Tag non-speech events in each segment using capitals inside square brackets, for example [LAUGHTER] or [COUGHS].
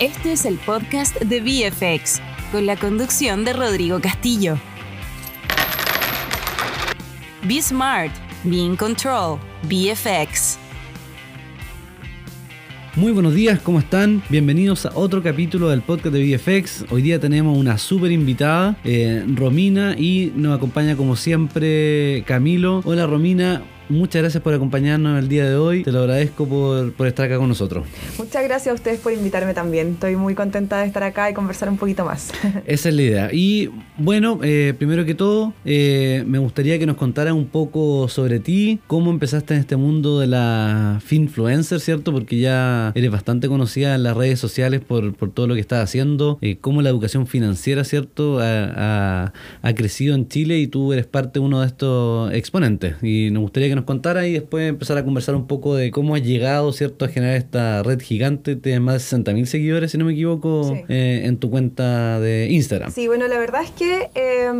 Este es el podcast de VFX, con la conducción de Rodrigo Castillo. Be Smart, Be in Control, VFX. Muy buenos días, ¿cómo están? Bienvenidos a otro capítulo del podcast de VFX. Hoy día tenemos una súper invitada, eh, Romina, y nos acompaña como siempre Camilo. Hola Romina, Muchas gracias por acompañarnos el día de hoy. Te lo agradezco por, por, estar acá con nosotros. Muchas gracias a ustedes por invitarme también. Estoy muy contenta de estar acá y conversar un poquito más. [LAUGHS] Esa es la idea. Y bueno, eh, primero que todo, eh, me gustaría que nos contaras un poco sobre ti, cómo empezaste en este mundo de la finfluencer, ¿cierto? Porque ya eres bastante conocida en las redes sociales por, por todo lo que estás haciendo, eh, cómo la educación financiera, ¿cierto? Ha, ha, ha crecido en Chile y tú eres parte de uno de estos exponentes. Y nos gustaría que nos contara y después empezar a conversar un poco de cómo has llegado, ¿cierto?, a generar esta red gigante. de más de 60 mil seguidores, si no me equivoco, sí. eh, en tu cuenta de Instagram. Sí, bueno, la verdad es que eh,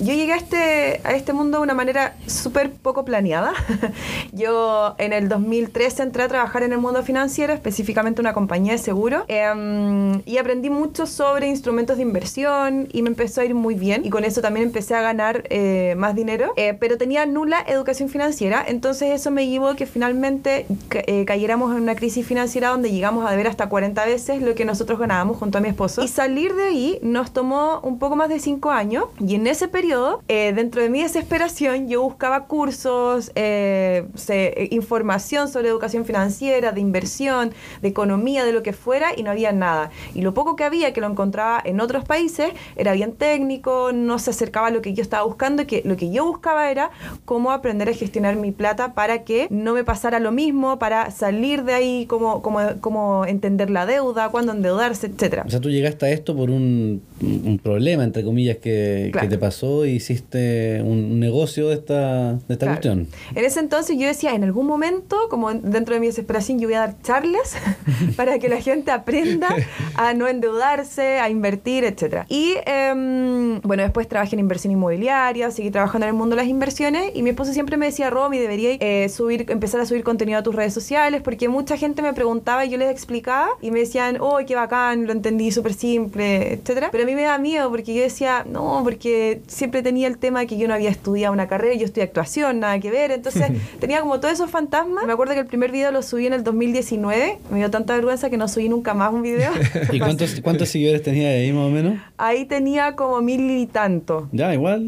yo llegué a este, a este mundo de una manera súper poco planeada. [LAUGHS] yo en el 2013 entré a trabajar en el mundo financiero, específicamente una compañía de seguro, eh, y aprendí mucho sobre instrumentos de inversión y me empezó a ir muy bien. Y con eso también empecé a ganar eh, más dinero, eh, pero tenía nula educación financiera entonces eso me llevó a que finalmente eh, cayéramos en una crisis financiera donde llegamos a deber hasta 40 veces lo que nosotros ganábamos junto a mi esposo. Y salir de ahí nos tomó un poco más de 5 años y en ese periodo, eh, dentro de mi desesperación, yo buscaba cursos, eh, se, información sobre educación financiera, de inversión, de economía, de lo que fuera y no había nada. Y lo poco que había, que lo encontraba en otros países, era bien técnico, no se acercaba a lo que yo estaba buscando, que lo que yo buscaba era cómo aprender a gestionar mi plata para que no me pasara lo mismo, para salir de ahí, cómo, cómo, cómo entender la deuda, cuándo endeudarse, etcétera. O sea, tú llegaste a esto por un, un problema, entre comillas, que, claro. que, te pasó y hiciste un negocio de esta, de esta claro. cuestión. En ese entonces yo decía, en algún momento, como dentro de mi desesperación, yo voy a dar charlas [LAUGHS] [LAUGHS] para que la gente aprenda a no endeudarse, a invertir, etcétera. Y eh, bueno, después trabajé en inversión inmobiliaria, seguí trabajando en el mundo de las inversiones y mi esposo siempre me decía, Romy, debería eh, subir, empezar a subir contenido a tus redes sociales, porque mucha gente me preguntaba y yo les explicaba y me decían, oh, qué bacán, lo entendí súper simple, etcétera. Pero mí me da miedo porque yo decía, no, porque siempre tenía el tema de que yo no había estudiado una carrera, yo estudié actuación, nada que ver, entonces [LAUGHS] tenía como todos esos fantasmas. Me acuerdo que el primer video lo subí en el 2019, me dio tanta vergüenza que no subí nunca más un video. [LAUGHS] ¿Y cuántos, cuántos seguidores tenía ahí más o menos? Ahí tenía como mil y tanto. Ya, igual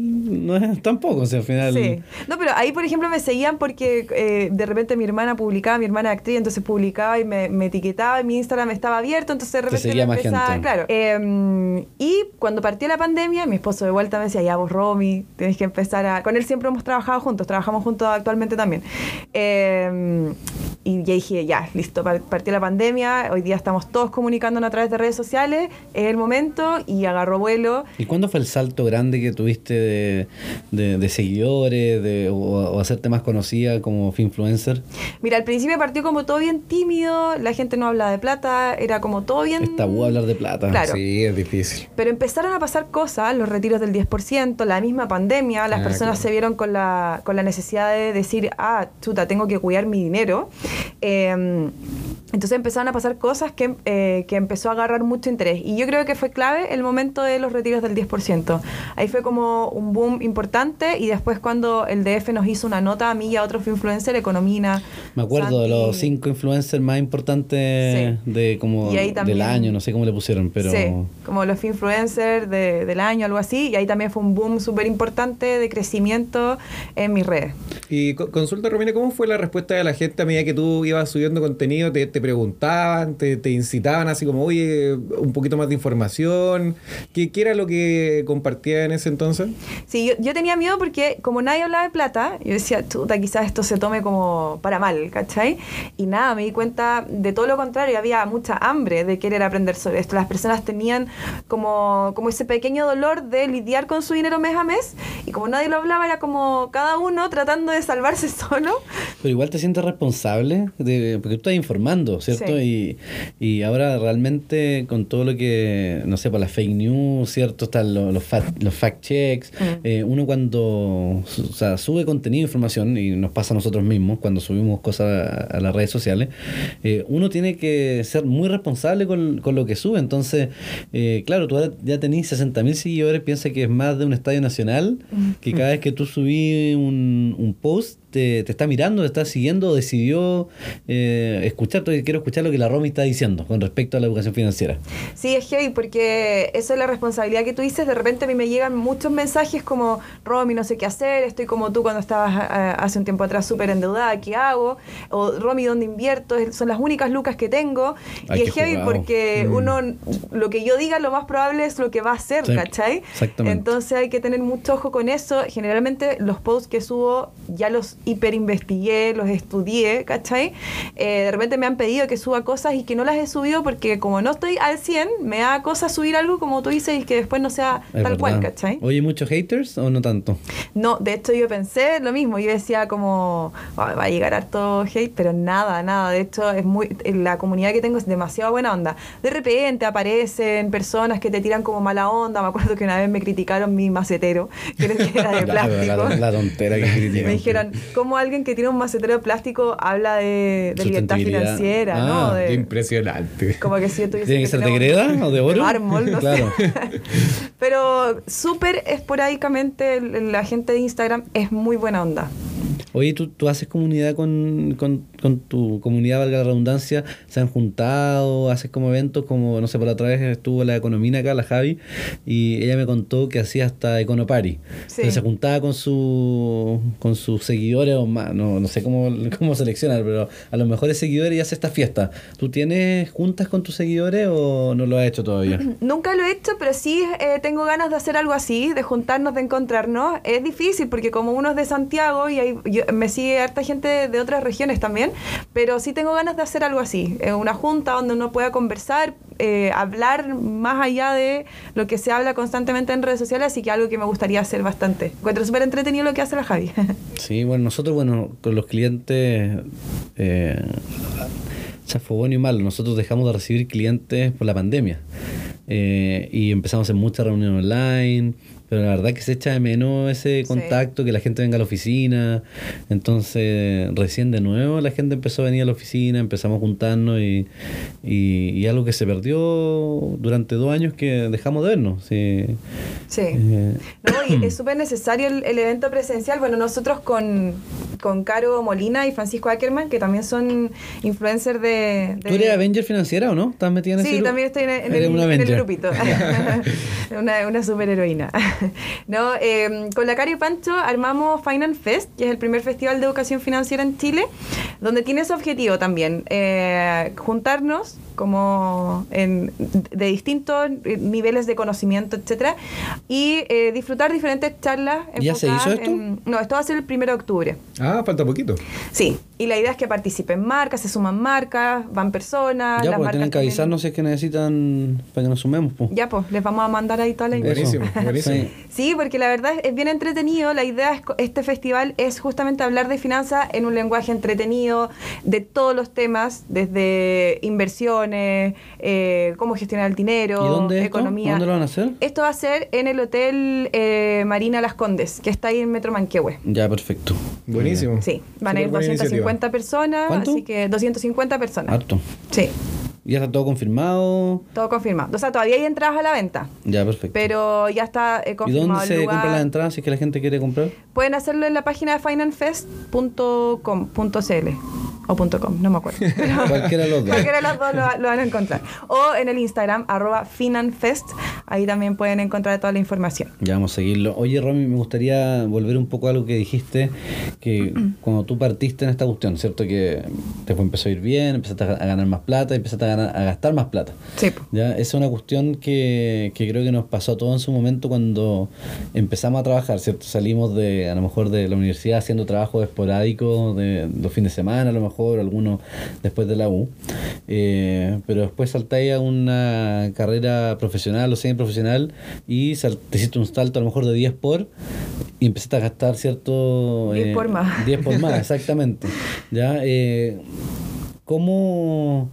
no es tampoco, o sea, al final... Sí. No, pero ahí, por ejemplo, me seguían porque eh, de repente mi hermana publicaba, mi hermana actriz, entonces publicaba y me, me, etiquetaba y mi Instagram estaba abierto, entonces de repente Te seguía me más empezaba, gente. claro. Eh, y cuando partió la pandemia, mi esposo de vuelta me decía, ya vos Romy, tienes que empezar a... Con él siempre hemos trabajado juntos, trabajamos juntos actualmente también. Eh, y ya dije, ya, listo, partió la pandemia, hoy día estamos todos comunicándonos a través de redes sociales, es el momento y agarró vuelo. ¿Y cuándo fue el salto grande que tuviste de, de, de seguidores de, o, o, hacerte más conocida como influencer? Mira, al principio partió como todo bien tímido, la gente no hablaba de plata, era como todo bien... Es tabú hablar de plata. Claro. Sí, es difícil. Pero empezaron a pasar cosas, los retiros del 10%, la misma pandemia, las ah, personas claro. se vieron con la, con la necesidad de decir, ah, chuta, tengo que cuidar mi dinero. Eh, entonces empezaron a pasar cosas que, eh, que, empezó a agarrar mucho interés. Y yo creo que fue clave el momento de los retiros del 10%. Ahí fue como un boom importante y después cuando el DF nos hizo una nota a mí y a otros influencers, Economina. Me acuerdo Santi, de los cinco influencers más importantes sí. de como del año, no sé cómo le pusieron, pero... Sí, como los influencers de, del año, algo así. Y ahí también fue un boom súper importante de crecimiento en mis redes. Y consulta, Romina, ¿cómo fue la respuesta de la gente a medida que tú ibas subiendo contenido? ¿Te, te preguntaban, te, te, incitaban así como, oye, un poquito más de información? ¿Qué, qué era lo que compartía en ese entonces? Sí, yo, yo, tenía miedo porque como nadie hablaba de plata, yo decía, chuta, quizás esto se tome como para mal, ¿cachai? Y nada, me di cuenta de todo lo contrario, había mucha hambre de querer aprender sobre esto. Las personas tenían como, como ese pequeño dolor de lidiar con su dinero mes a mes y como nadie lo hablaba, era como cada uno tratando de salvarse [LAUGHS] solo. Pero igual te sientes responsable, de, porque tú estás informando ¿cierto? Y, y ahora realmente con todo lo que, no sé, por las fake news, ¿cierto? Están los, los, fact, los fact checks. Mm. Eh, uno cuando o sea, sube contenido, información, y nos pasa a nosotros mismos cuando subimos cosas a, a las redes sociales, eh, uno tiene que ser muy responsable con, con lo que sube. Entonces, eh, claro, tú ya tenés 60 mil seguidores, piensa que es más de un estadio nacional, que cada vez que tú subís un, un post, te, te, está mirando, te está siguiendo, decidió eh, escuchar, quiero escuchar lo que la Romy está diciendo con respecto a la educación financiera. Sí, es heavy porque eso es la responsabilidad que tú dices. De repente a mí me llegan muchos mensajes como, Romy, no sé qué hacer, estoy como tú cuando estabas uh, hace un tiempo atrás súper endeudada, ¿qué hago? O Romy, ¿dónde invierto? Son las únicas lucas que tengo. Ay, y es heavy jugado. porque Mm. uno, lo que yo diga, lo más probable es lo que va a hacer, Sí, ¿cachai? exactamente. Entonces hay que tener mucho ojo con eso. Generalmente los posts que subo ya los hiper investigué, los estudié, ¿cachai? Eh, de repente me han pedido que suba cosas y que no las he subido porque como no estoy al 100, me da cosa subir algo como tú dices y que después no sea Es tal cual. ¿cachai? Oye, ¿muchos haters o no tanto? No, de hecho yo pensé lo mismo, yo decía como "Ay, va a llegar harto hate, pero nada, nada, de hecho es muy la comunidad que tengo es demasiado buena onda. De repente aparecen personas que te tiran como mala onda, me acuerdo que una vez me criticaron mi macetero, que era de [LAUGHS] plástico. La, la tontera que critican. [LAUGHS] Me dijeron, ¿cómo alguien que tiene un macetero de plástico habla de, de libertad financiera? Ah, ¿no? Qué De- impresionante. como que si yo tuviese ¿Tiene que ser de greda o de oro? mármol, no [LAUGHS] Claro. sé. [LAUGHS] Pero súper esporádicamente la gente de Instagram es muy buena onda. Oye, ¿tú, tú haces comunidad con, con, con tu comunidad, valga la redundancia, se han juntado, haces como eventos, como, no sé, por la otra vez estuvo la economía acá, la Javi, y ella me contó que hacía hasta Econopari. Sí. Entonces se juntaba con su, con sus seguidores, o más, no, no sé cómo, cómo seleccionar, pero a los mejores seguidores y hace esta fiesta. ¿Tú tienes juntas con tus seguidores o no lo has hecho todavía? [CLEARS THROAT] Nunca lo he hecho, pero sí eh, tengo ganas de hacer algo así, de juntarnos, de encontrarnos. Es difícil porque como uno es de Santiago y hay- yo- me sigue harta gente de otras regiones también, pero sí tengo ganas de hacer algo así, eh, una junta donde uno pueda conversar, eh, hablar más allá de lo que se habla constantemente en redes sociales, así que algo que me gustaría hacer bastante. Encuentro súper entretenido lo que hace la Javi. [LAUGHS] Sí, bueno, nosotros, bueno, con los clientes, eh, fue bueno y malo. Nosotros dejamos de recibir clientes por la pandemia eh, y empezamos hacer muchas reuniones online. Pero la verdad que se echa de menos ese Sí. contacto, que la gente venga a la oficina. Entonces, recién de nuevo la gente empezó a venir a la oficina, empezamos a juntarnos y, y, y algo que se perdió durante dos años que dejamos de vernos. Sí. sí. Eh, No, y es [CLEARS THROAT] súper necesario el, el evento presencial. Bueno, nosotros con, con Caro Molina y Francisco Ackerman, que también son influencers de... de- ¿Tú eres Avenger financiera o no? ¿Estás metida en ese Sí, también estoy en, en el, en el grupito. [LAUGHS] [LAUGHS] una, una superheroína. [LAUGHS] no, eh, con la Cari Pancho armamos Finance Fest, que es el primer festival de educación financiera en Chile, donde tiene ese objetivo también, eh, juntarnos como en, de distintos niveles de conocimiento, etcétera, y eh, disfrutar diferentes charlas. ¿Ya se hizo esto? en- no, esto va a ser el 1 de octubre. Ah, falta poquito. Sí, y la idea es que participen marcas, se suman marcas, van personas. Ya, las pues marcas tienen que avisarnos si es que necesitan para que nos sumemos. Pues. Ya, pues, les vamos a mandar ahí toda la información. Buenísimo, buenísimo. Sí. Sí, porque la verdad es, bien entretenido. La idea es este festival es justamente hablar de finanzas en un lenguaje entretenido, de todos los temas, desde inversiones, eh, cómo gestionar el dinero, ¿Y dónde es esto? economía. ¿Dónde lo van a hacer? Esto va a ser en el Hotel eh, Marina Las Condes, que está ahí en Metro Manquehue. Ya, perfecto. Buenísimo. Sí, van a ir buena 250 personas, ¿Cuánto? así que 250 personas. Harto. Sí, ¿Ya está todo confirmado? todo confirmado. O sea, todavía hay entradas a la venta, Ya, perfecto. pero ya está eh, ¿Y confirmado dónde el se lugar. compran las entradas si es que la gente quiere comprar? Pueden hacerlo en la página de financefest.com.cl o .com, no me acuerdo. [LAUGHS] Pero Cualquiera de los dos. Cualquiera de los dos lo, lo van a encontrar. O en el Instagram, arroba finanfest, ahí también pueden encontrar toda la información. Ya vamos a seguirlo. Oye, Romy, me gustaría volver un poco a algo que dijiste, que [CLEARS THROAT] cuando tú partiste en esta cuestión, ¿cierto? Que te fue, empezó a ir bien, empezaste a a ganar más plata, empezaste a, ganar- a gastar más plata. Sí. Ya, esa es una cuestión que, que creo que nos pasó a todos en su momento cuando empezamos a trabajar, ¿cierto? Salimos de, a lo mejor de la universidad haciendo trabajo esporádico de los fines de semana, a lo mejor, algunos después de la U. Eh, pero después saltáis a una carrera profesional o semiprofesional y te hiciste un salto a lo mejor de 10 por y empezaste a gastar, ¿cierto? 10 por más. 10 por más, exactamente. ¿Ya? Eh, cómo,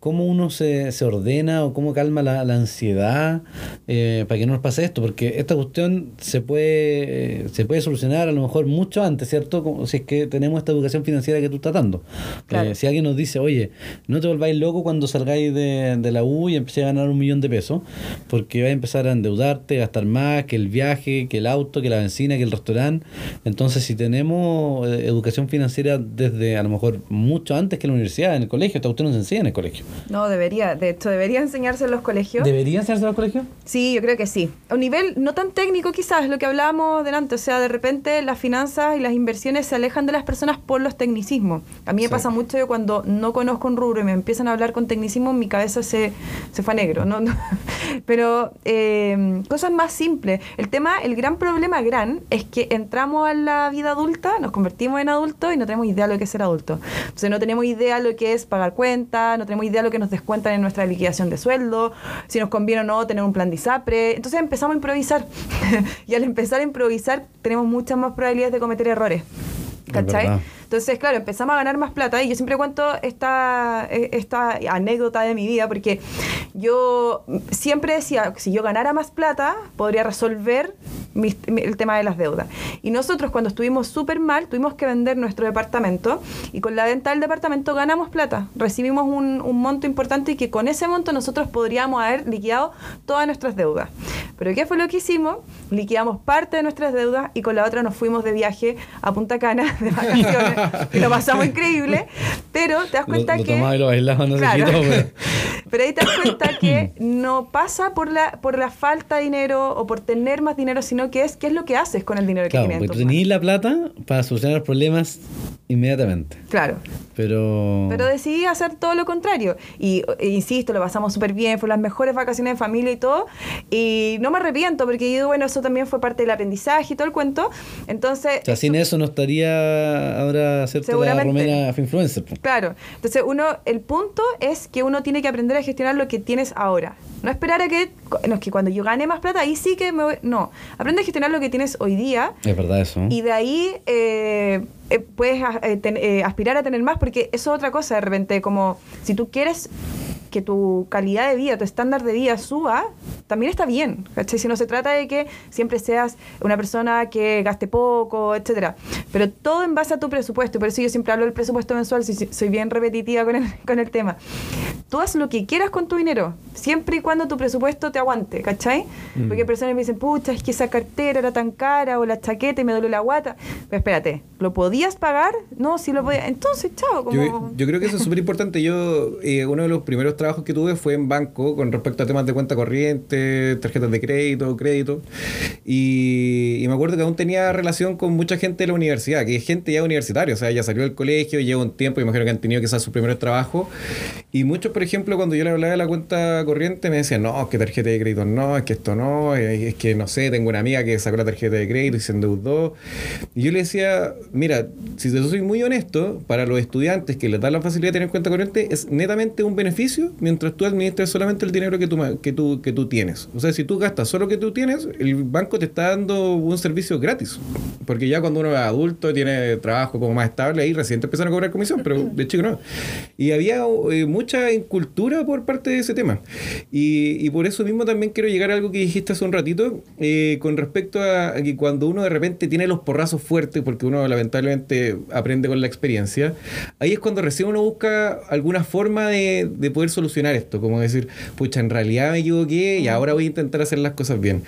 cómo uno se, se ordena o cómo calma la, la ansiedad eh, para que no nos pase esto, porque esta cuestión se puede, se puede solucionar a lo mejor mucho antes, ¿cierto? Como si es que tenemos esta educación financiera que tú estás dando. Claro. Eh, si alguien nos dice, oye, no te volváis loco cuando salgáis de, de la U y empecéis a ganar un millón de pesos, porque vais a empezar a endeudarte, gastar más, que el viaje, que el auto, que la benzina, que el restaurante. Entonces, si tenemos eh, educación financiera desde a lo mejor mucho antes que la universidad, en el colegio, esta cuestión no se enseña en el colegio. No, debería. De hecho, debería enseñarse en los colegios. ¿Deberían enseñarse en el colegio? Sí, yo creo que sí. A un nivel no tan técnico quizás, lo que hablábamos delante. O sea, de repente las finanzas y las inversiones se alejan de las personas por los tecnicismos. A mí me Sí. pasa mucho que cuando no conozco un rubro y me empiezan a hablar con tecnicismo, mi cabeza se, se fue a negro. ¿no? No. [LAUGHS] Pero eh, cosas más simples. El tema, el gran problema gran es que entramos a la vida adulta, nos convertimos en adultos y no tenemos idea de lo que es ser adulto. Entonces no tenemos idea de lo que es pagar cuentas, no tenemos idea de lo que nos descuentan en nuestra liquidación de sueldo, si nos conviene o no tener un plan de ISAPRE. Entonces empezamos a improvisar. [LAUGHS] y al empezar a improvisar tenemos muchas más probabilidades de cometer errores. Es ¿Cachai? Entonces, claro, empezamos a ganar más plata y yo siempre cuento esta, esta anécdota de mi vida porque yo siempre decía, si yo ganara más plata, podría resolver mis- mi- el tema de las deudas. Y nosotros cuando estuvimos súper mal, tuvimos que vender nuestro departamento y con la venta del departamento ganamos plata. Recibimos un, un monto importante y que con ese monto nosotros podríamos haber liquidado todas nuestras deudas. Pero ¿qué fue lo que hicimos? Liquidamos parte de nuestras deudas y con la otra nos fuimos de viaje a Punta Cana de [LAUGHS] vacaciones [LAUGHS] lo pasamos increíble. Pero te das cuenta lo, lo que... lo Claro. pero- Pero ahí te das [COUGHS] cuenta que no pasa por la, por la falta de dinero o por tener más dinero, sino que es qué es lo que haces con el dinero Claro, que tienes. porque tú la plata para solucionar los problemas inmediatamente. Claro. Pero. Pero decidí hacer todo lo contrario. Y e, insisto, lo pasamos súper bien, fueron las mejores vacaciones de familia y todo. Y no me arrepiento porque yo bueno, eso también fue parte del aprendizaje y todo el cuento. Entonces, O sea, sin eso no estaría ahora hacerte la romera influencer. Claro. Entonces, uno, el punto es que uno tiene que aprender a gestionar lo que tienes ahora. No esperar a que, no, es que cuando yo gane más plata, ahí sí que me voy. No. Aprende a gestionar lo que tienes hoy día Es verdad eso. y de ahí eh, eh, puedes a- eh, ten- aspirar a tener más, porque eso es otra cosa de repente, como si tú quieres que tu calidad de vida, tu estándar de vida suba, también está bien. ¿cachai? Si no se trata de que siempre seas una persona que gaste poco, etcétera. Pero todo en base a tu presupuesto. Por eso yo siempre hablo del presupuesto mensual, si- si- soy bien repetitiva con el, [LAUGHS] con el tema. Tú haz lo que quieras con tu dinero, siempre y cuando tu presupuesto te aguante, ¿cachai? Mm. Porque personas me dicen, pucha, es que esa cartera era tan cara, o la chaqueta y me duele la guata. Pero espérate, ¿lo podías pagar? No, sí lo podía. Entonces, chao, como... Yo, yo creo que eso es súper importante. Yo, eh, uno de los primeros trabajos que tuve fue en banco con respecto a temas de cuenta corriente, tarjetas de crédito, crédito. Y, y me acuerdo que aún tenía relación con mucha gente de la universidad, que es gente ya universitaria, o sea, ya salió del colegio, lleva un tiempo, imagino que han tenido quizás sus primeros trabajos. Y muchos, por ejemplo, cuando yo le hablaba de la cuenta corriente, me decían, no, es que tarjeta de crédito no, es que esto no, eh, es que no sé, tengo una amiga que sacó la tarjeta de crédito y se endeudó. Y yo le decía, mira, si te soy muy honesto, para los estudiantes que les da la facilidad de tener cuenta corriente, es netamente un beneficio mientras tú administres solamente el dinero que tú, que tú, que tú tienes. O sea, si tú gastas solo lo que tú tienes, el banco te está dando un servicio gratis. Porque ya cuando uno es adulto, tiene trabajo como más estable, ahí recién te empiezan a cobrar comisión, pero de chico no. Y había eh, mucha incultura por parte de ese tema. Y, y por eso mismo también quiero llegar a algo que dijiste hace un ratito, eh, con respecto a, a que cuando uno de repente tiene los porrazos fuertes, porque uno lamentablemente aprende con la experiencia, ahí es cuando recién uno busca alguna forma de, de poder solucionar esto, como decir, pucha, en realidad me equivoqué y ahora voy a intentar hacer las cosas bien.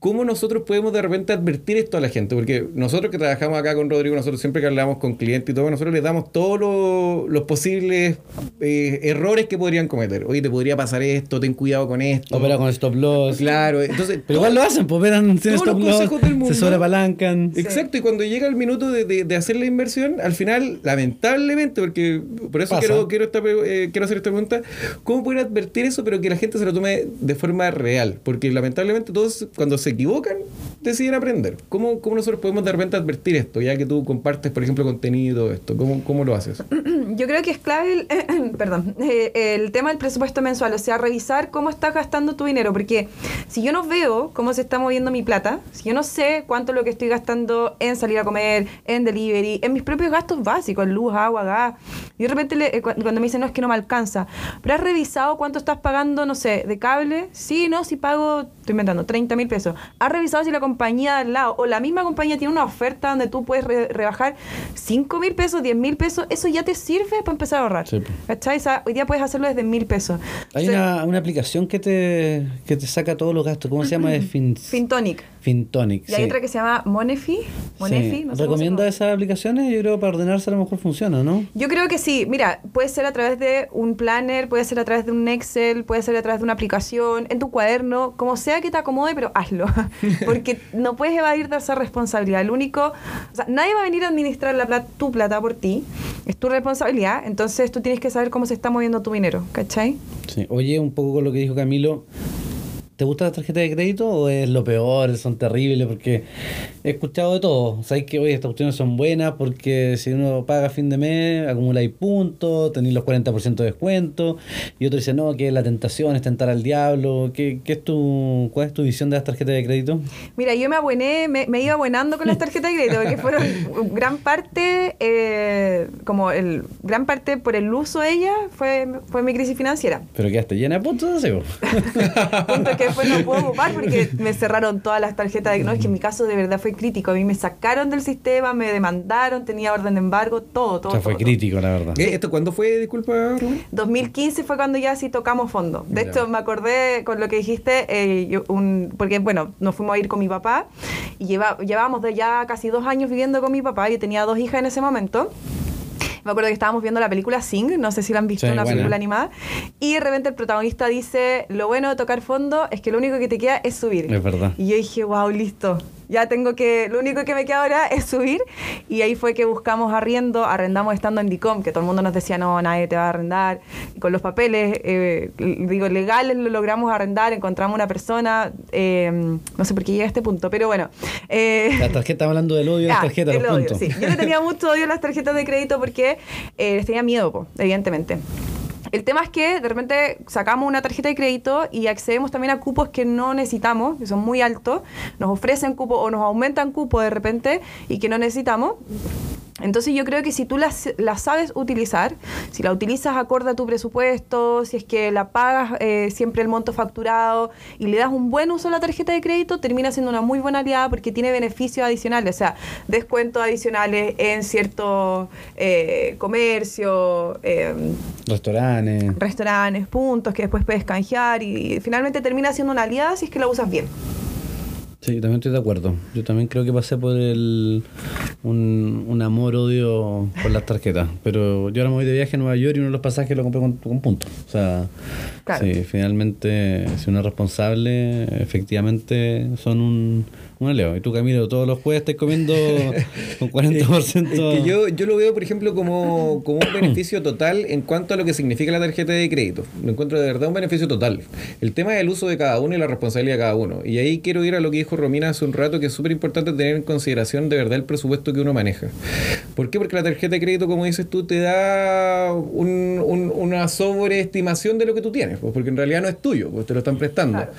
¿Cómo nosotros podemos de repente advertir esto a la gente? Porque nosotros que trabajamos acá con Rodrigo, nosotros siempre que hablamos con clientes y todo, nosotros les damos todos los, los posibles eh, errores que podrían cometer. Oye, te podría pasar esto, ten cuidado con esto. Opera con stop loss. Claro, entonces... Pero igual lo hacen, pues operan sin Todos los stop loss, consejos del mundo. se sobreapalancan. Exacto, y cuando llega el minuto de, de- de hacer la inversión, al final, lamentablemente, porque por eso Pasa. quiero, quiero, esta eh, quiero hacer esta pregunta, ¿cómo poder advertir eso, pero que la gente se lo tome de forma real? Porque lamentablemente todos cuando se equivocan, deciden aprender. ¿Cómo, cómo nosotros podemos de repente advertir esto, ya que tú compartes, por ejemplo, contenido esto? ¿Cómo, cómo lo haces? [CLEARS THROAT] Yo creo que es clave el, [CLEARS THROAT] perdón, eh, el tema del presupuesto mensual, o sea, revisar cómo estás gastando tu dinero, porque si yo no veo cómo se está moviendo mi plata, si yo no sé cuánto es lo que estoy gastando en salir a comer, en delivery, en mis propios gastos básicos, luz, agua, gas, Y de repente le- eh, cu- cuando me dicen, no, es que no me alcanza. Pero has revisado cuánto estás pagando, no sé, de cable. Sí, no, si pago, estoy inventando, 30 mil pesos. Has revisado si la compañía de al lado o la misma compañía tiene una oferta donde tú puedes re- rebajar 5 mil pesos, 10 mil pesos. Eso ya te sirve para empezar a ahorrar. Sí. O sea, hoy día puedes hacerlo desde mil pesos. Hay O sea, una, una aplicación que te, que te saca todos los gastos. ¿Cómo se llama? [CLEARS THROAT] Fintonic. Fintonic. Y hay sí. otra que se llama Monefi. Monefi, Sí. no sé cómo se ¿Recomienda llama. esas aplicaciones? Yo creo que para ordenarse a lo mejor funciona, ¿no? Yo creo que sí. Mira, puede ser a través de un planner, puede ser a través de un Excel, puede ser a través de una aplicación, en tu cuaderno, como sea que te acomode, pero hazlo. [LAUGHS] Porque no puedes evadir de esa responsabilidad. El único, o sea, nadie va a venir a administrar la plata, tu plata por ti. Es tu responsabilidad. Entonces tú tienes que saber cómo se está moviendo tu dinero, ¿cachai? Sí. Oye, un poco con lo que dijo Camilo. ¿Te gustan las tarjetas de crédito o es lo peor? Son terribles porque he escuchado de todo. Sabes que oye, estas cuestiones son buenas porque si uno paga a fin de mes, acumuláis puntos, tenéis los 40% de descuento. Y otro dice, no, que la tentación es tentar al diablo. ¿Qué, qué es tu, ¿Cuál es tu visión de las tarjetas de crédito? Mira, yo me abuené, me, me iba abonando con las [LAUGHS] tarjetas de crédito, porque fueron gran parte, eh, como el gran parte por el uso de ellas, fue, fue mi crisis financiera. Pero quedaste llena de puntos, así, po. [LAUGHS] Punto que después no puedo ocupar porque me cerraron todas las tarjetas. De, no, es que mi caso de verdad fue crítico. A mí me sacaron del sistema, me demandaron, tenía orden de embargo, todo, todo. O sea, fue todo, todo. crítico, la verdad. ¿Eh? ¿Esto cuándo fue, disculpa, Rubén? 2015 fue cuando ya sí tocamos fondo. De hecho, me acordé con lo que dijiste, eh, yo- un- porque bueno, nos fuimos a ir con mi papá y lleva, llevábamos de ya casi dos años viviendo con mi papá. Yo tenía dos hijas en ese momento. Me acuerdo que estábamos viendo la película Sing, no sé si la han visto, Sí, una buena. película animada. Y de repente el protagonista dice, lo bueno de tocar fondo es que lo único que te queda es subir. Es verdad. Y yo dije, wow, listo. Ya tengo que, lo único que me queda ahora es subir. Y ahí fue que buscamos arriendo, arrendamos estando en DICOM, que todo el mundo nos decía, no, nadie te va a arrendar. Y con los papeles, eh, digo, legales lo logramos arrendar, encontramos una persona, eh, no sé por qué llega a este punto, pero bueno. eh, La tarjeta, hablando del odio de las [LAUGHS] Ah, tarjetas, el los odio, puntos. sí. Yo le tenía [LAUGHS] mucho odio a las tarjetas de crédito porque eh, les tenía miedo, po, evidentemente. El tema es que de repente sacamos una tarjeta de crédito y accedemos también a cupos que no necesitamos, que son muy altos. Nos ofrecen cupos o nos aumentan cupos de repente y que no necesitamos. Entonces yo creo que si tú la, la sabes utilizar, si la utilizas acorde a tu presupuesto, si es que la pagas eh, siempre el monto facturado y le das un buen uso a la tarjeta de crédito, termina siendo una muy buena aliada porque tiene beneficios adicionales, o sea, descuentos adicionales en cierto eh, comercio, eh, Restaurantes. restaurantes, puntos que después puedes canjear y, y finalmente termina siendo una aliada si es que la usas bien. Sí, también estoy de acuerdo. Yo también creo que pasé por el un, un amor-odio por las tarjetas. Pero yo ahora me voy de viaje a Nueva York y uno de los pasajes lo compré con, con puntos. O sea, Claro. sí, finalmente, si uno es responsable, efectivamente son un, un aliado. Y tú, Camilo, todos los jueves estás comiendo con [LAUGHS] 40%. Es que yo, yo lo veo, por ejemplo, como, como un beneficio total en cuanto a lo que significa la tarjeta de crédito. Lo encuentro de verdad un beneficio total. El tema es el uso de cada uno y la responsabilidad de cada uno. Y ahí quiero ir a lo que dijo Romina hace un rato, que es súper importante tener en consideración de verdad el presupuesto que uno maneja. ¿Por qué? Porque la tarjeta de crédito, como dices tú, te da un- un- una sobreestimación de lo que tú tienes, pues, porque en realidad no es tuyo, pues te lo están prestando. Claro.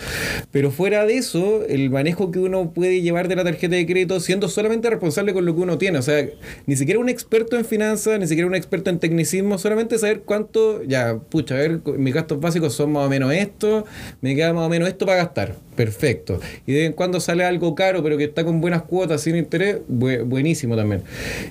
Pero fuera de eso, el manejo que uno puede llevar de la tarjeta de crédito siendo solamente responsable con lo que uno tiene. O sea, ni siquiera un experto en finanzas, ni siquiera un experto en tecnicismo, solamente saber cuánto, ya, pucha, a ver, mis gastos básicos son más o menos esto, me queda más o menos esto para gastar. Perfecto. Y de vez en cuando sale algo caro, pero que está con buenas cuotas, sin interés, bu- buenísimo también.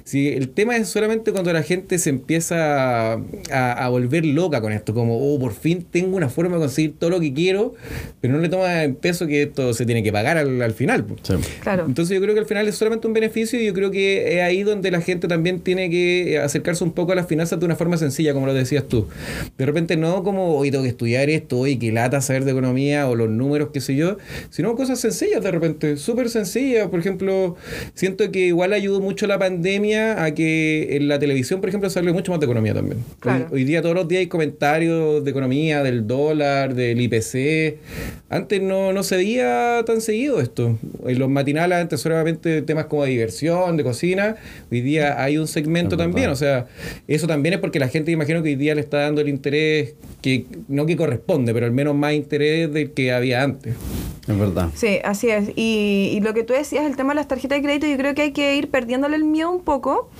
Si el tema es solamente cuando la gente se empieza a, a volver loca con esto, como, oh, por fin tengo una forma de conseguir todo lo que quiero, pero no le toma en peso que esto se tiene que pagar al, al final. Sí. Claro. Entonces yo creo que al final es solamente un beneficio y yo creo que es ahí donde la gente también tiene que acercarse un poco a las finanzas de una forma sencilla, como lo decías tú. De repente no como hoy tengo que estudiar esto, hoy que lata saber de economía o los números, qué sé yo, sino cosas sencillas de repente, súper sencillas. Por ejemplo, siento que igual ayudó mucho la pandemia a que en la televisión, por ejemplo, se hable mucho más de economía también. Claro. Hoy, hoy día todos los días hay comentarios de economía, del dólar, del IPC. Antes no, no se veía tan seguido esto. En los matinales antes solamente temas como de diversión, de cocina. Hoy día hay un segmento Es también. verdad. O sea, eso también es porque la gente imagino que hoy día le está dando el interés que no que corresponde, pero al menos más interés del que había antes. Es verdad. Sí, así es. Y, y lo que tú decías, el tema de las tarjetas de crédito, yo creo que hay que ir perdiéndole el miedo un poco,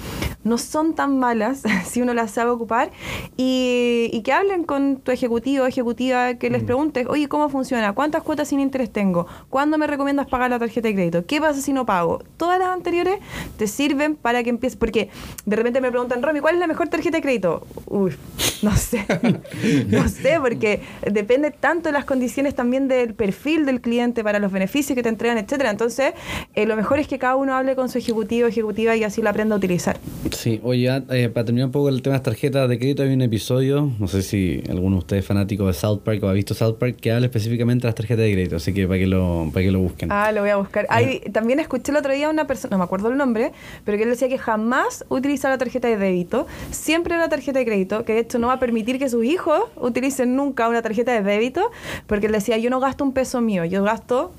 no son tan malas [LAUGHS] si uno las sabe ocupar y, y que hablen con tu ejecutivo o ejecutiva, que les preguntes, oye, ¿cómo funciona? ¿Cuántas cuotas sin interés tengo? ¿Cuándo me recomiendas pagar la tarjeta de crédito? ¿Qué pasa si no pago? Todas las anteriores te sirven para que empieces, porque de repente me preguntan, Romy, ¿cuál es la mejor tarjeta de crédito? Uy, [LAUGHS] no sé, [LAUGHS] no sé, porque depende tanto de las condiciones también del perfil del cliente para los beneficios que te entregan, etcétera. Entonces, eh, lo mejor es que cada uno hable con su ejecutivo o ejecutiva y así lo aprenda a utilizar. Sí, oye, eh, para terminar un poco el tema de las tarjetas de crédito, hay un episodio, no sé si alguno de ustedes es fanático de South Park o ha visto South Park, que habla específicamente de las tarjetas de crédito, así que para que lo, para que lo busquen. Ah, lo voy a buscar. Hay, también escuché el otro día a una persona, no me acuerdo el nombre, pero que él decía que jamás utiliza la tarjeta de débito, siempre la tarjeta de crédito, que de hecho no va a permitir que sus hijos utilicen nunca una tarjeta de débito, porque él decía, yo no gasto un peso mío, yo gasto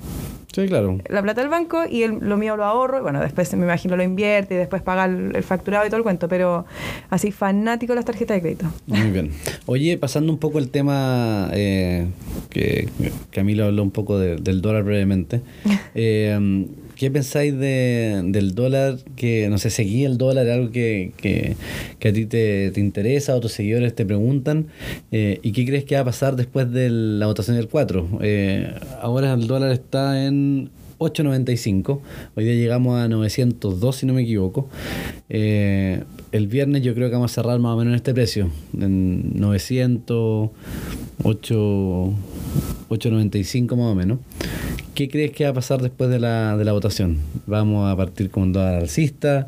Sí, claro. la plata del banco y el- lo mío lo ahorro. y Bueno, después me imagino lo invierte y después paga el, el facturado y todo el cuento, pero así fanático de las tarjetas de crédito. Muy bien. [LAUGHS] Oye, pasando un poco el tema eh, que Camilo habló un poco de- del dólar brevemente. [LAUGHS] eh, ¿Qué pensáis de, del dólar? Que no sé, seguí el dólar, algo que, que, que a ti te, te interesa, otros seguidores te preguntan. eh, ¿Y qué crees que va a pasar después de la votación del 4? Eh, ahora el dólar está en 8.95. Hoy día llegamos a 902, si no me equivoco. Eh, el viernes yo creo que vamos a cerrar más o menos en este precio. En 900, 8, 8.95 más o menos. ¿Qué crees que va a pasar después de la, de la votación? ¿Vamos a partir con un dólar alcista,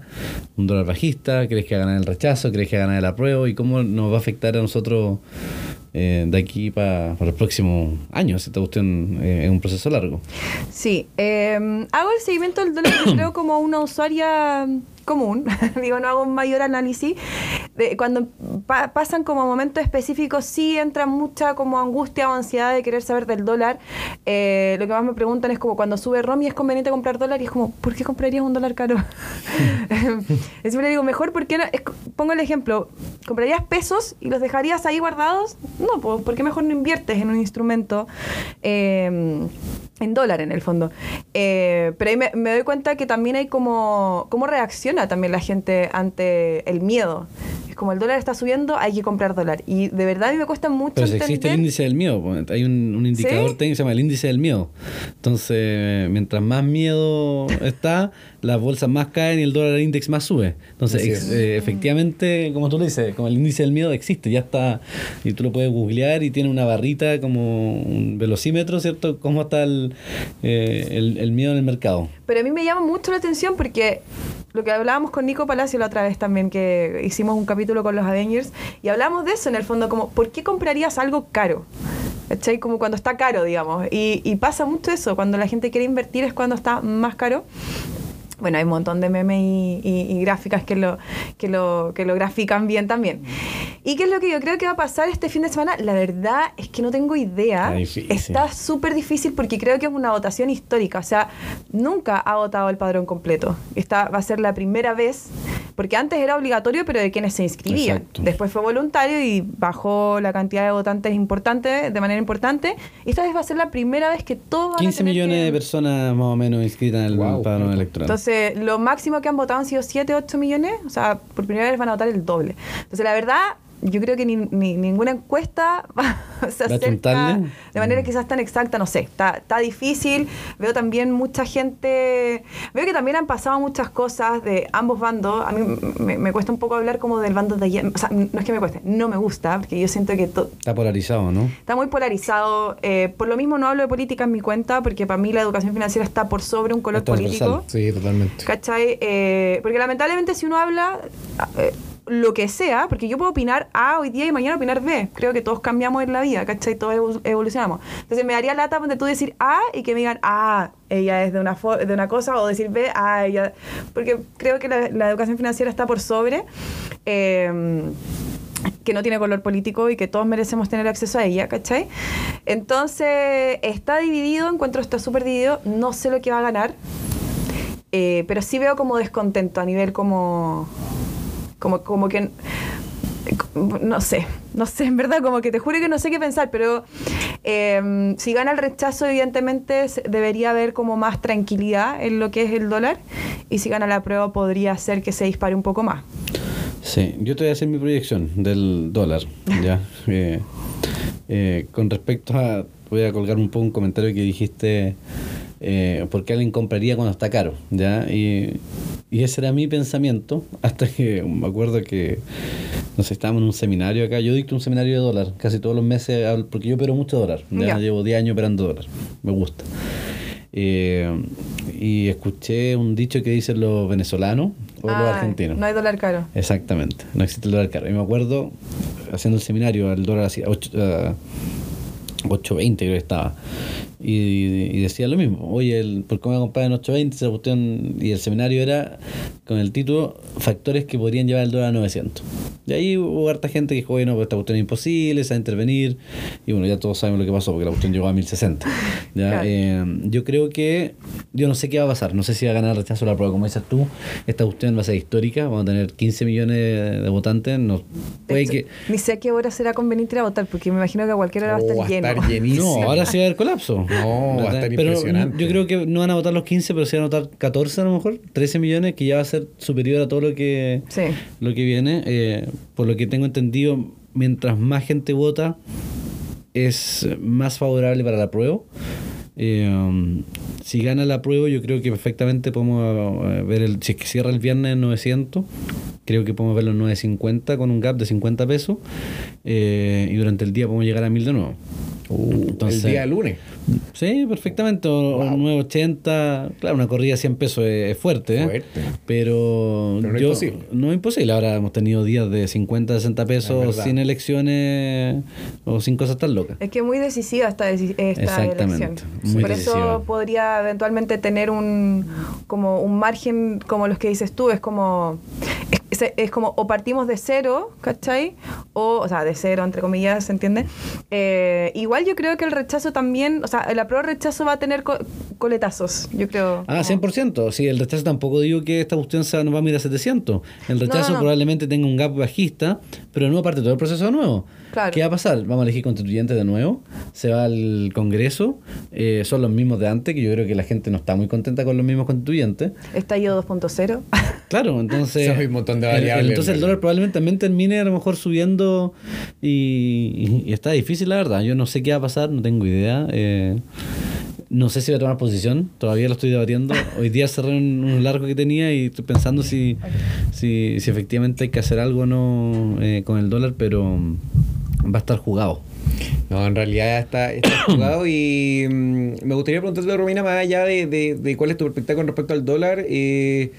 un dólar bajista? ¿Crees que va a ganar el rechazo? ¿Crees que va a ganar el apruebo? ¿Y cómo nos va a afectar a nosotros eh, de aquí para, para los próximos años? Esta cuestión eh, es un proceso largo. Sí, eh, hago el seguimiento del dólar, yo [COUGHS] creo, como una usuaria común, [LAUGHS] digo, no hago un mayor análisis. De- cuando pa- pasan como momentos específicos, sí entra mucha como angustia o ansiedad de querer saber del dólar. Eh, lo que más me preguntan es como cuando sube Romy, ¿es conveniente comprar dólar? Y es como, ¿por qué comprarías un dólar caro? [LAUGHS] Siempre digo, mejor, ¿por qué no? Pongo el ejemplo, ¿comprarías pesos y los dejarías ahí guardados? No, ¿por qué mejor no inviertes en un instrumento? eh, en dólar en el fondo. Eh, pero ahí me, me doy cuenta que también hay como, cómo reacciona también la gente ante el miedo. Es como el dólar está subiendo, hay que comprar dólar. Y de verdad a mí me cuesta mucho Pero si entender. existe el índice del miedo, pues, hay un, un indicador ¿Sí? técnico que se llama el índice del miedo. Entonces, mientras más miedo está, las bolsas más caen y el dólar index más sube. Entonces, ex- eh, efectivamente, como tú lo dices, como el índice del miedo existe, ya está, y tú lo puedes googlear y tiene una barrita como un velocímetro, ¿cierto? ¿Cómo está el, eh, el, el miedo en el mercado? Pero a mí me llama mucho la atención porque lo que hablábamos con Nico Palacio la otra vez también, que hicimos un capítulo con los Avengers, y hablamos de eso en el fondo, como, ¿por qué comprarías algo caro? ¿Cachai? Como cuando está caro, digamos. Y, y pasa mucho eso, cuando la gente quiere invertir es cuando está más caro. Bueno, hay un montón de memes y, y- y gráficas que lo, que, lo, que lo grafican bien también. ¿Y qué es lo que yo creo que va a pasar este fin de semana? La verdad es que no tengo idea. Está súper difícil porque creo que es una votación histórica. O sea, nunca ha votado el padrón completo. Esta va a ser la primera vez, porque antes era obligatorio, pero de quienes se inscribían. Exacto. Después fue voluntario y bajó la cantidad de votantes importante, de manera importante. Y esta vez va a ser la primera vez que todos van a 15 tener millones que- de personas más o menos inscritas en el Wow, padrón electoral. entonces, lo máximo que han votado han sido 7, 8 millones. O sea, por primera vez van a votar el doble. Entonces, la verdad, yo creo que ni, ni- ninguna encuesta se [LAUGHS] ¿Va a acerca de manera Mm. quizás tan exacta, no sé. Está, está difícil. Veo también mucha gente. Veo que también han pasado muchas cosas de ambos bandos. A mí me, me cuesta un poco hablar como del bando de ayer. O sea, no es que me cueste, no me gusta, porque yo siento que Está polarizado, ¿no? Está muy polarizado. Eh, por lo mismo no hablo de política en mi cuenta, porque para mí la educación financiera está por sobre un color político. Sí, totalmente. ¿Cachai? Eh, porque lamentablemente si uno habla eh, lo que sea, porque yo puedo opinar A hoy día y mañana opinar B. Creo que todos cambiamos en la vida, ¿cachai? Todos evo- evolucionamos. Entonces me daría lata donde tú decir A y que me digan, ah, ella es de una, de una cosa, o decir B, ah, ella... Porque creo que la, educación financiera está por sobre. eh, que no tiene color político y que todos merecemos tener acceso a ella, ¿cachai? Entonces, está dividido, encuentro está súper dividido, no sé lo que va a ganar, eh, pero sí veo como descontento a nivel como, como, como que, no sé, no sé, en verdad, como que te juro que no sé qué pensar, pero eh, si gana el rechazo, evidentemente debería haber como más tranquilidad en lo que es el dólar, y si gana la prueba podría ser que se dispare un poco más. Sí, yo te voy a hacer mi proyección del dólar. [LAUGHS] ya eh, eh, Con respecto a. Voy a colgar un poco un comentario que dijiste. Eh, ¿Por qué alguien compraría cuando está caro? ¿ya? Y, y ese era mi pensamiento. Hasta que me acuerdo que. No sé, estábamos en un seminario acá. Yo dicto un seminario de dólar casi todos los meses. Porque yo opero mucho dólar. Ya, llevo 10 años operando dólar. Me gusta. Eh, y escuché un dicho que dicen los venezolanos o los Ah, argentinos. No hay dólar caro. Exactamente, no existe el dólar caro. Y me acuerdo haciendo el seminario, el dólar así, a ocho- a 8.20 creo que estaba. Y, y decía lo mismo, oye, el, ¿por qué me voy a comprar en 8.20? Esa cuestión- Y el seminario era con el título Factores que podrían llevar el dólar a 900. Y ahí hubo harta gente que dijo, oye, no, pues esta cuestión es imposible, se va a intervenir. Y bueno, ya todos sabemos lo que pasó, porque la cuestión llegó a 1060. [LAUGHS] ¿ya? Claro. Eh, yo creo que, yo no sé qué va a pasar, no sé si va a ganar el rechazo la prueba, como dices tú, esta cuestión va a ser histórica, vamos a tener 15 millones de votantes, no, puede De que... Ni sé a qué hora será conveniente ir a votar, porque me imagino que a cualquier hora va a Oh, estar va a lleno. llenísimo. [LAUGHS] No, ahora sí va a haber colapso. No, va a estar pero impresionante. Yo creo que no van a votar los 15, pero sí van a votar 14 a lo mejor, 13 millones, que ya va a ser superior a todo lo que, Sí. lo que viene. Eh, por lo que tengo entendido, mientras más gente vota, es más favorable para la prueba. Eh, um, si gana la prueba, yo creo que perfectamente podemos eh, ver el. Si es que cierra el viernes en 900, creo que podemos verlo en 950 con un gap de 50 pesos. eh, y durante el día podemos llegar a 1000 de nuevo. Uh, Entonces- el día lunes. Sí, perfectamente. O, o 980. Claro, una corrida a 100 pesos es, es fuerte, ¿eh? Fuerte. Pero, Pero no es yo- imposible. No es imposible. Ahora hemos tenido días de 50, 60 Es pesos sin elecciones o sin cosas tan locas. Es que es muy decisiva esta, deci- esta Exactamente, elección. muy Por decisiva. eso podría eventualmente tener un como un margen como los que dices tú, es como es, es- como o partimos de cero, ¿cachai? O, o sea, de cero, entre comillas, ¿se entiende? Eh, igual yo creo que el rechazo también, o sea, el apruebo rechazo va a tener co- coletazos, yo creo. Ah, 100%. Sí, el rechazo tampoco digo que esta cuestión se nos va a mirar a 700. El rechazo no, no. probablemente tenga un gap bajista, pero no parte todo el proceso de nuevo. Claro. ¿Qué va a pasar? Vamos a elegir constituyentes de nuevo, se va al Congreso, eh, son los mismos de antes, que yo creo que la gente no está muy contenta con los mismos constituyentes. Estallido 2.0. [LAUGHS] Claro, entonces. Hay un montón de el- el- variables, entonces el dólar probablemente también termine a lo mejor subiendo y, está difícil, la verdad. Yo no sé qué va a pasar, no tengo idea. eh, no sé si voy a tomar posición, todavía lo estoy debatiendo. [LAUGHS] Hoy día cerré un, un largo que tenía y estoy pensando si, si, si efectivamente hay que hacer algo o no eh, con el dólar, pero va a estar jugado. No, en realidad está, está jugado y mm, me gustaría preguntarte, Romina, más allá de, de- de cuál es tu perspectiva con respecto al dólar, eh,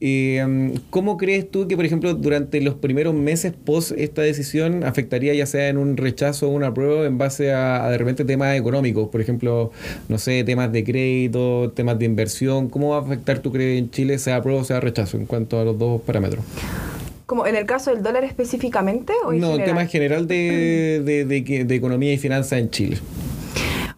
eh, ¿cómo crees tú que, por ejemplo, durante los primeros meses post esta decisión afectaría ya sea en un rechazo o una prueba en base a, a de repente temas económicos? Por ejemplo, no sé, temas de crédito, temas de inversión, ¿cómo va a afectar tu crees en Chile, sea prueba o sea rechazo en cuanto a los dos parámetros? Como en el caso del dólar específicamente o en No, general? tema en general de, de, de, que- de economía y finanzas en Chile.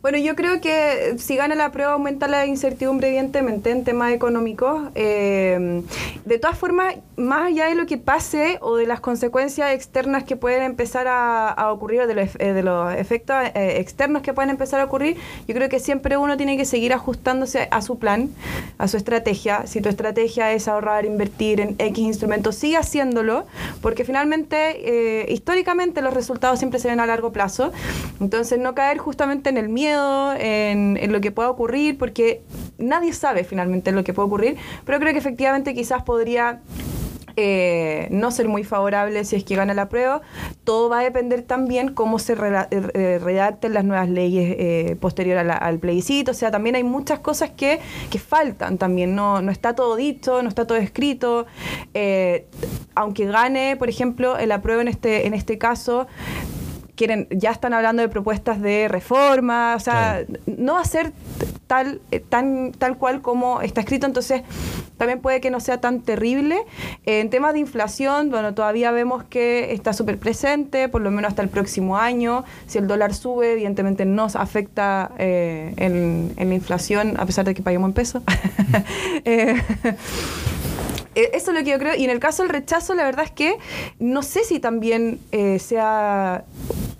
Bueno, yo creo que si gana la prueba aumenta la incertidumbre evidentemente en temas económicos. Eh, de todas formas, más allá de lo que pase o de las consecuencias externas que pueden empezar a, a ocurrir, de los, eh, de los efectos eh, externos que pueden empezar a ocurrir, yo creo que siempre uno tiene que seguir ajustándose a su plan, a su estrategia. Si tu estrategia es ahorrar, invertir en X instrumentos, sigue haciéndolo, porque finalmente, eh, históricamente, los resultados siempre se ven a largo plazo. Entonces, no caer justamente en el miedo, en, lo que pueda ocurrir, porque nadie sabe finalmente lo que puede ocurrir, pero creo que efectivamente quizás podría eh, no ser muy favorable si es que gana la prueba. Todo va a depender también cómo se rela- eh, redacten las nuevas leyes eh, posterior al plebiscito. O sea, también hay muchas cosas que, que faltan también. No, no está todo dicho, no está todo escrito. Eh, aunque gane, por ejemplo, el apruebo en este, en este caso, quieren, ya están hablando de propuestas de reforma, o sea, no va a ser tal, eh, tan, tal cual como está escrito, entonces también puede que no sea tan terrible. En temas de inflación, bueno, todavía vemos que está súper presente, por lo menos hasta el próximo año. Si el dólar sube, evidentemente nos afecta eh, en, en la inflación, a pesar de que paguemos en pesos. [LAUGHS] Eh, eh, Eso es lo que yo creo. Y en el caso del rechazo, la verdad es que no sé si también eh, sea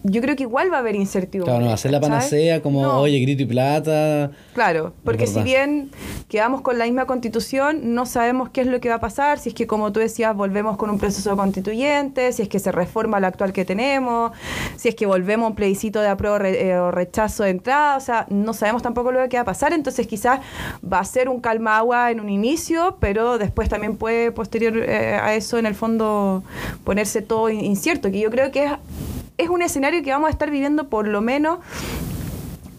yo creo que igual va a haber incertidumbre. Claro, no va a ser la panacea como, No. oye, grito y plata. Claro, porque si bien quedamos con la misma constitución, no sabemos qué es lo que va a pasar, si es que como tú decías, volvemos con un proceso constituyente, si es que se reforma la actual que tenemos, si es que volvemos a un plebiscito de apruebo re- eh, o rechazo de entrada, o sea, no sabemos tampoco lo que va a pasar, entonces quizás va a ser un calma agua en un inicio, pero después también puede posterior eh, a eso en el fondo ponerse todo in- incierto, que yo creo que es, es un escenario que vamos a estar viviendo por lo menos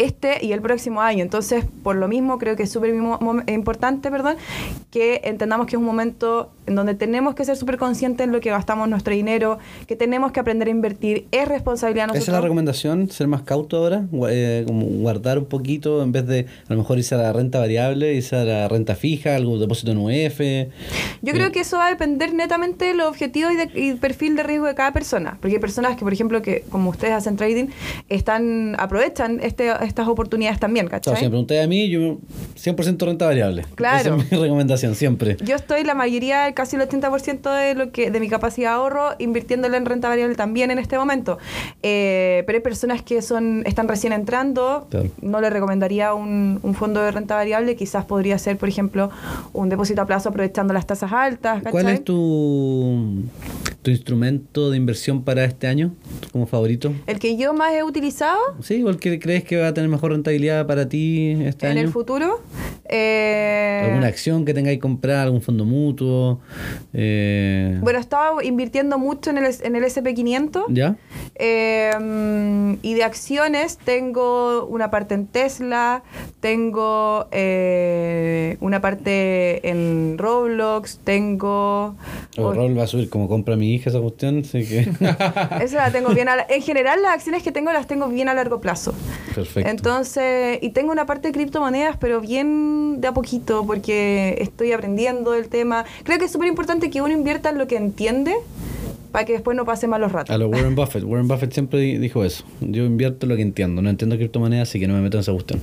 este y el próximo año. Entonces, por lo mismo, creo que es súper importante, perdón, que entendamos que es un momento en donde tenemos que ser súper conscientes en lo que gastamos nuestro dinero, que tenemos que aprender a invertir, es responsabilidad de Esa es la nosotros. recomendación, ser más cauto ahora, eh, como guardar un poquito en vez de a lo mejor irse a la renta variable, irse a la renta fija, algún depósito en UF. Yo creo que eso va a depender netamente de los objetivos y, de- y perfil de riesgo de cada persona. Porque hay personas que, por ejemplo, que como ustedes hacen trading, están aprovechan este, estas oportunidades también, ¿cachai? si me preguntáis a mí, yo 100% renta variable. Claro. Esa es mi [LAUGHS] recomendación siempre. Yo estoy la mayoría, casi el 80% de lo que de mi capacidad de ahorro invirtiéndola en renta variable también en este momento. Eh, pero hay personas que son están recién entrando, Claro. no le recomendaría un, un fondo de renta variable, quizás podría ser, por ejemplo, un depósito a plazo aprovechando las tasas altas. ¿Cuál es tu, tu instrumento de inversión para este año como favorito? El que yo más he utilizado Sí, ¿cuál que crees que va a tener mejor rentabilidad para ti este en año? el futuro. eh, ¿Alguna acción que tengáis que comprar, algún fondo mutuo? Eh, bueno, estaba invirtiendo mucho en el, en el SP500. ¿Ya? Eh, y de acciones tengo una parte en Tesla, tengo eh, una parte en Roblox, tengo... O rol va a subir como compra mi hija esa cuestión, así que... [LAUGHS] Esa la tengo bien a la- En general las acciones que tengo las tengo bien a largo plazo. Perfecto. Entonces, y tengo una parte de criptomonedas, pero bien de a poquito, porque estoy aprendiendo del tema. Creo que es súper importante que uno invierta en lo que entiende para que después no pase malos ratos. A lo Warren Buffett. Warren Buffett siempre di- dijo eso. Yo invierto lo que entiendo. No entiendo criptomonedas, así que no me meto en esa cuestión.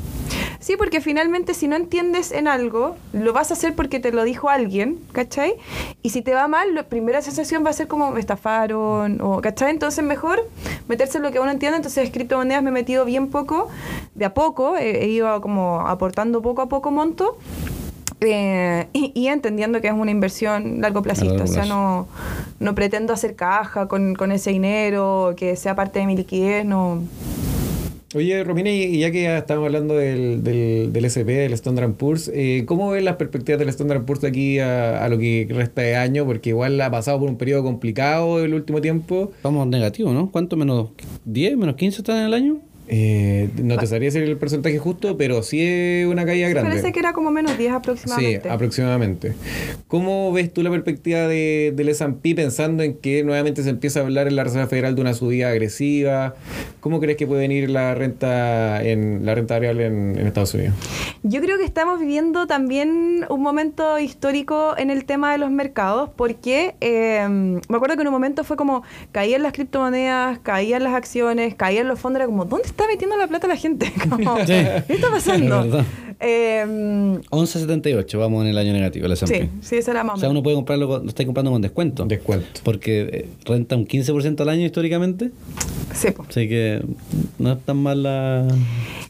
Sí, porque finalmente si no entiendes en algo, lo vas a hacer porque te lo dijo alguien, ¿cachai? Y si te va mal, la primera sensación va a ser como me estafaron, o, ¿cachai? Entonces mejor meterse en lo que uno entiende. Entonces criptomonedas me he metido bien poco, de a poco, he, he ido como aportando poco a poco monto. eh, y, y entendiendo que es una inversión largo plazista, largo o sea, no, no pretendo hacer caja con, con ese dinero, que sea parte de mi liquidez, no, Oye, Romina, y ya que estamos hablando del, del, del SP, del Standard Poor's, eh, ¿cómo ves las perspectivas del Standard Poor's aquí a, a lo que resta de año? Porque igual ha pasado por un periodo complicado el último tiempo. Vamos negativo, ¿no? ¿Cuánto menos 10, menos 15 están en el año? Eh, no te sabría decir el porcentaje justo, pero sí es una caída grande. parece que era como menos 10 aproximadamente. Sí, aproximadamente. ¿Cómo ves tú la perspectiva de, del S&P pensando en que nuevamente se empieza a hablar en la Reserva Federal de una subida agresiva? ¿Cómo crees que puede venir la renta en la renta variable en, en Estados Unidos? Yo creo que estamos viviendo también un momento histórico en el tema de los mercados, porque eh, me acuerdo que en un momento fue como caían las criptomonedas, caían las acciones, caían los fondos, era como, ¿dónde está metiendo la plata la gente? [LAUGHS] Como. ¿Qué está pasando? Eh, 11.78, vamos en el año negativo, el S&P. sí, sí, esa era más O sea, uno puede comprarlo, con- lo está comprando con descuento. Descuento. Porque eh, renta un 15% al año históricamente. Sí, po. Así que no es tan mal la...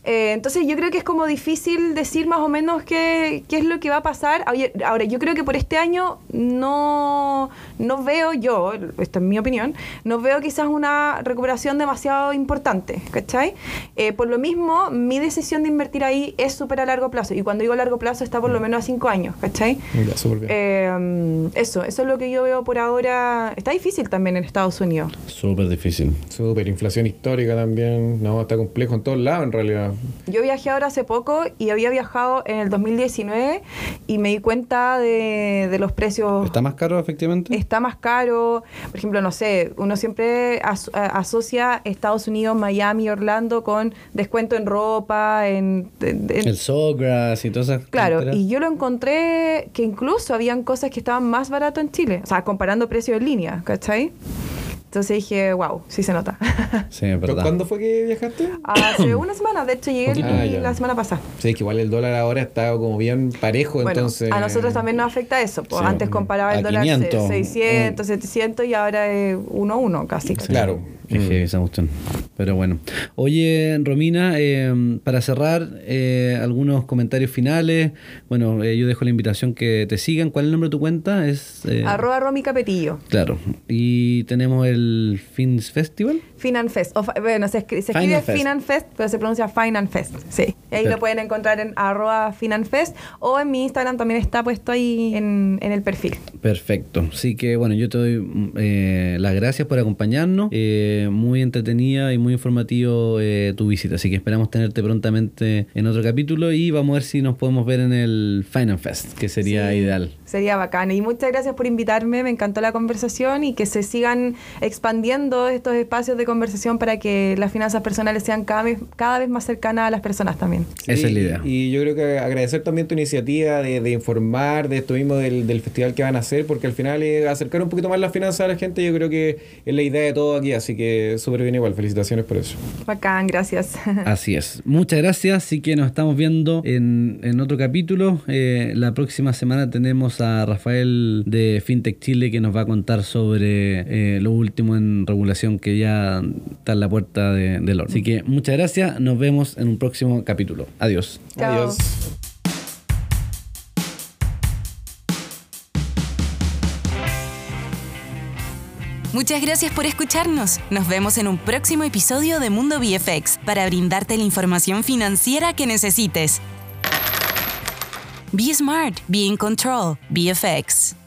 Eh, entonces yo creo que es como difícil decir más o menos qué, qué es lo que va a pasar. Oye, Ahora, yo creo que por este año no, no veo yo, esta es mi opinión, no veo quizás una recuperación demasiado importante, ¿cachai? Eh, por lo mismo, mi decisión de invertir ahí es súper a largo plazo. Y cuando digo largo plazo está por lo menos a cinco años, ¿cachai? Bien. Eh, eso, eso es lo que yo veo por ahora. Está difícil también en Estados Unidos. Súper difícil. Súper, inflación histórica también. No, está complejo en todos lados en realidad. Yo viajé ahora hace poco y había viajado en el 2019 y me di cuenta de, de los precios. ¿Está más caro efectivamente? Está más caro. Por ejemplo, no sé, uno siempre as- asocia Estados Unidos, Miami, Orlando con descuento en ropa, en... en- en- El Sawgrass y todas esas Claro, y yo lo encontré que incluso habían cosas que estaban más barato en Chile, o sea, comparando precios en línea, ¿cachai? Entonces dije, wow, sí se nota. [LAUGHS] Sí, es ¿Pero verdad. ¿Cuándo fue que viajaste? Hace una semana, de hecho llegué Ah, la semana pasada. Sí, es que igual el dólar ahora está como bien parejo, Bueno, entonces... a nosotros también nos afecta eso. pues, Sí, antes comparaba a el dólar 500. 600, 700 y ahora es 1 1 casi. Sí. Claro, Mm. heavy esa cuestión. Pero bueno. Oye, Romina, eh, para cerrar, eh, algunos comentarios finales. Bueno, eh, yo dejo la invitación que te sigan. ¿Cuál es el nombre de tu cuenta? Es. eh, Arroba Romy Capetillo. Claro. Y tenemos el Fins Festival. Finanfest. Bueno, se, escri- se escribe Finanfest. Pero se pronuncia Finanfest. Sí. Y ahí Claro. lo pueden encontrar en arroba Finanfest o en mi Instagram también está puesto ahí en, en el perfil. Perfecto. Así que bueno, yo te doy mm, eh, las gracias por acompañarnos. Eh, muy entretenida y muy informativo eh, tu visita. Así que esperamos tenerte prontamente en otro capítulo y vamos a ver si nos podemos ver en el Final Fest, que sería Sí, ideal. Sería bacán. Y muchas gracias por invitarme. Me encantó la conversación y que se sigan expandiendo estos espacios de conversación para que las finanzas personales sean cada vez, cada vez más cercanas a las personas también. Esa es la idea. Y yo creo que agradecer también tu iniciativa de, de informar de esto mismo del, del festival que van a hacer, porque al final es acercar un poquito más las finanzas a la gente, yo creo que es la idea de todo aquí, así que súper bien igual, felicitaciones por eso. Bacán, gracias. [LAUGHS] Así es. Muchas gracias. Así que nos estamos viendo en, en otro capítulo. Eh, la próxima semana tenemos a Rafael de FinTech Chile que nos va a contar sobre eh, lo último en regulación que ya está en la puerta de, del horno. Así que muchas gracias. Nos vemos en un próximo capítulo. Adiós. Chao. Adiós. Muchas gracias por escucharnos. Nos vemos en un próximo episodio de Mundo VFX para brindarte la información financiera que necesites. Be smart, be in control, VFX.